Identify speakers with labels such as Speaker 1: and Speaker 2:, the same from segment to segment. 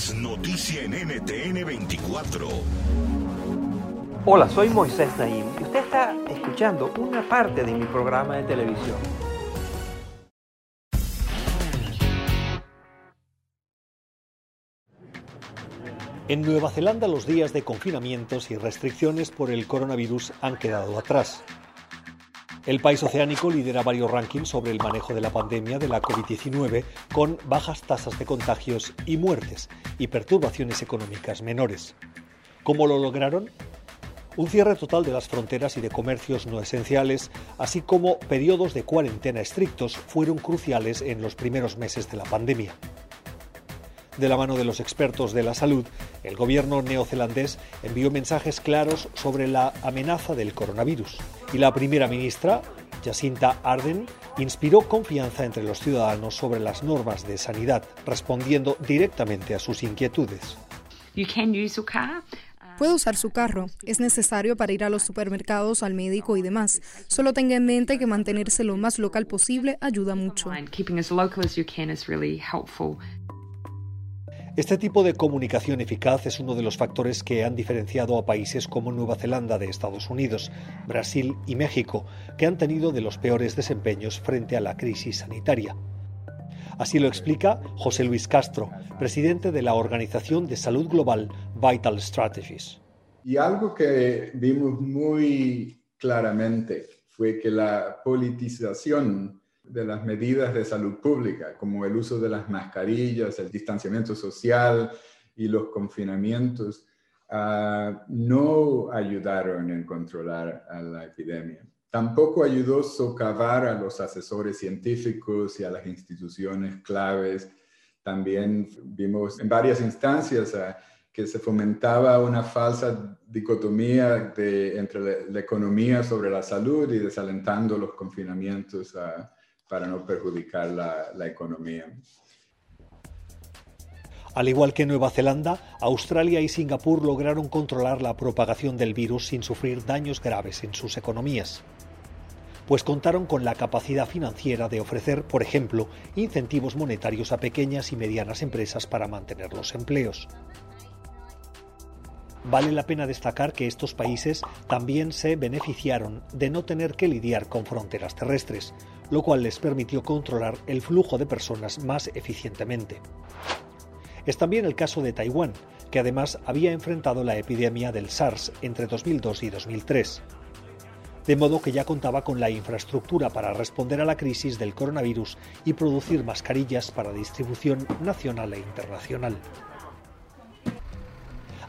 Speaker 1: Es noticia en NTN 24.
Speaker 2: Hola, soy Moisés Naim y usted está escuchando una parte de mi programa de televisión.
Speaker 3: En Nueva Zelanda los días de confinamientos y restricciones por el coronavirus han quedado atrás. El país oceánico lidera varios rankings sobre el manejo de la pandemia de la COVID-19 con bajas tasas de contagios y muertes y perturbaciones económicas menores. ¿Cómo lo lograron? Un cierre total de las fronteras y de comercios no esenciales, así como periodos de cuarentena estrictos, fueron cruciales en los primeros meses de la pandemia. De la mano de los expertos de la salud, el gobierno neozelandés envió mensajes claros sobre la amenaza del coronavirus. Y la primera ministra, Jacinta Ardern, inspiró confianza entre los ciudadanos sobre las normas de sanidad, respondiendo directamente a sus inquietudes.
Speaker 4: Puede usar su carro. Es necesario para ir a los supermercados, al médico y demás. Solo tenga en mente que mantenerse lo más local posible ayuda mucho.
Speaker 3: Este tipo de comunicación eficaz es uno de los factores que han diferenciado a países como Nueva Zelanda de Estados Unidos, Brasil y México, que han tenido de los peores desempeños frente a la crisis sanitaria. Así lo explica José Luis Castro, presidente de la Organización de Salud Global Vital Strategies.
Speaker 5: Y algo que vimos muy claramente fue que la politización de las medidas de salud pública, como el uso de las mascarillas, el distanciamiento social y los confinamientos, ah, no ayudaron en controlar a la epidemia. Tampoco ayudó socavar a los asesores científicos y a las instituciones claves. También vimos en varias instancias ah, que se fomentaba una falsa dicotomía entre la, economía sobre la salud y desalentando los confinamientos a para no perjudicar la, economía.
Speaker 3: Al igual que Nueva Zelanda, Australia y Singapur lograron controlar la propagación del virus sin sufrir daños graves en sus economías, pues contaron con la capacidad financiera de ofrecer, por ejemplo, incentivos monetarios a pequeñas y medianas empresas para mantener los empleos. Vale la pena destacar que estos países también se beneficiaron de no tener que lidiar con fronteras terrestres, lo cual les permitió controlar el flujo de personas más eficientemente. Es también el caso de Taiwán, que además había enfrentado la epidemia del SARS entre 2002 y 2003. De modo que ya contaba con la infraestructura para responder a la crisis del coronavirus y producir mascarillas para distribución nacional e internacional.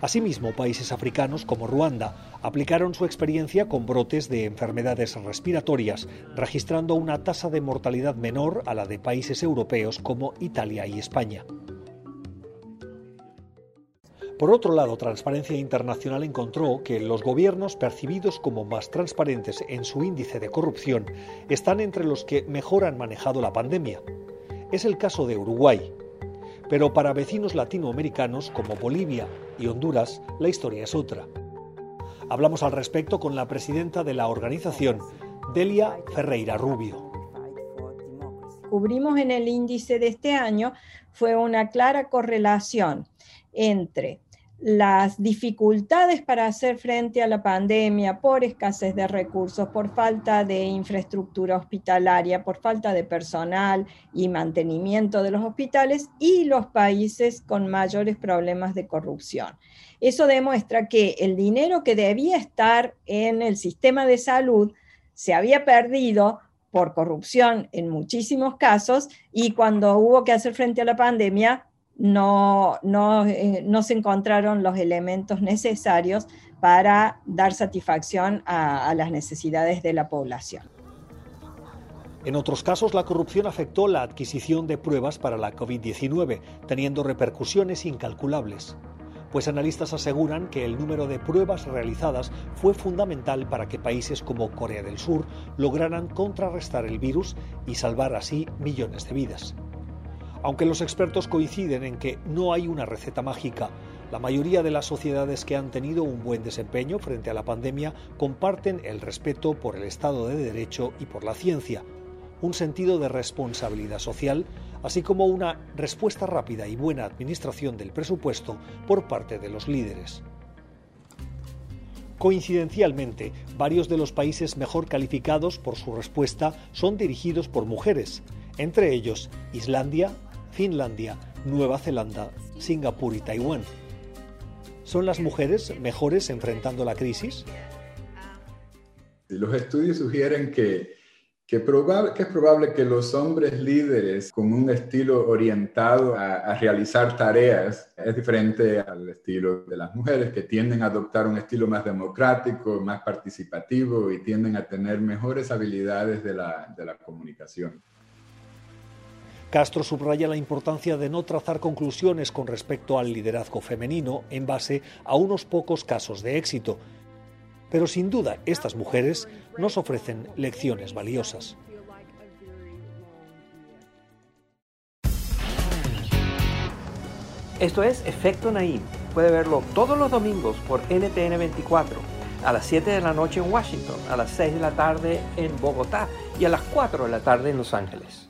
Speaker 3: Asimismo, países africanos como Ruanda aplicaron su experiencia con brotes de enfermedades respiratorias, registrando una tasa de mortalidad menor a la de países europeos como Italia y España. Por otro lado, Transparencia Internacional encontró que los gobiernos percibidos como más transparentes en su índice de corrupción están entre los que mejor han manejado la pandemia. Es el caso de Uruguay, pero para vecinos latinoamericanos como Bolivia y Honduras, la historia es otra. Hablamos al respecto con la presidenta de la organización, Delia Ferreira Rubio.
Speaker 6: Cubrimos en el índice de este año fue una clara correlación entre las dificultades para hacer frente a la pandemia por escasez de recursos, por falta de infraestructura hospitalaria, por falta de personal y mantenimiento de los hospitales y los países con mayores problemas de corrupción. Eso demuestra que el dinero que debía estar en el sistema de salud se había perdido por corrupción en muchísimos casos y cuando hubo que hacer frente a la pandemia no, no, eh, no se encontraron los elementos necesarios para dar satisfacción a, a las necesidades de la población.
Speaker 3: En otros casos, la corrupción afectó la adquisición de pruebas para la COVID-19, teniendo repercusiones incalculables pues analistas aseguran que el número de pruebas realizadas fue fundamental para que países como Corea del Sur lograran contrarrestar el virus y salvar así millones de vidas. Aunque los expertos coinciden en que no hay una receta mágica, la mayoría de las sociedades que han tenido un buen desempeño frente a la pandemia comparten el respeto por el Estado de Derecho y por la ciencia, un sentido de responsabilidad social, así como una respuesta rápida y buena administración del presupuesto por parte de los líderes. Coincidencialmente, varios de los países mejor calificados por su respuesta son dirigidos por mujeres, entre ellos Islandia, Finlandia, Nueva Zelanda, Singapur y Taiwán. ¿Son las mujeres mejores enfrentando la crisis?
Speaker 5: Los estudios sugieren que, que, es probable que los hombres líderes con un estilo orientado a, a, realizar tareas es diferente al estilo de las mujeres que tienden a adoptar un estilo más democrático, más participativo y tienden a tener mejores habilidades de la, de la comunicación.
Speaker 3: Castro subraya la importancia de no trazar conclusiones con respecto al liderazgo femenino en base a unos pocos casos de éxito. Pero sin duda estas mujeres nos ofrecen lecciones valiosas.
Speaker 2: Esto es Efecto Naim. Puede verlo todos los domingos por NTN 24, a las 7 de la noche en Washington, a las 6 de la tarde en Bogotá y a las 4 de la tarde en Los Ángeles.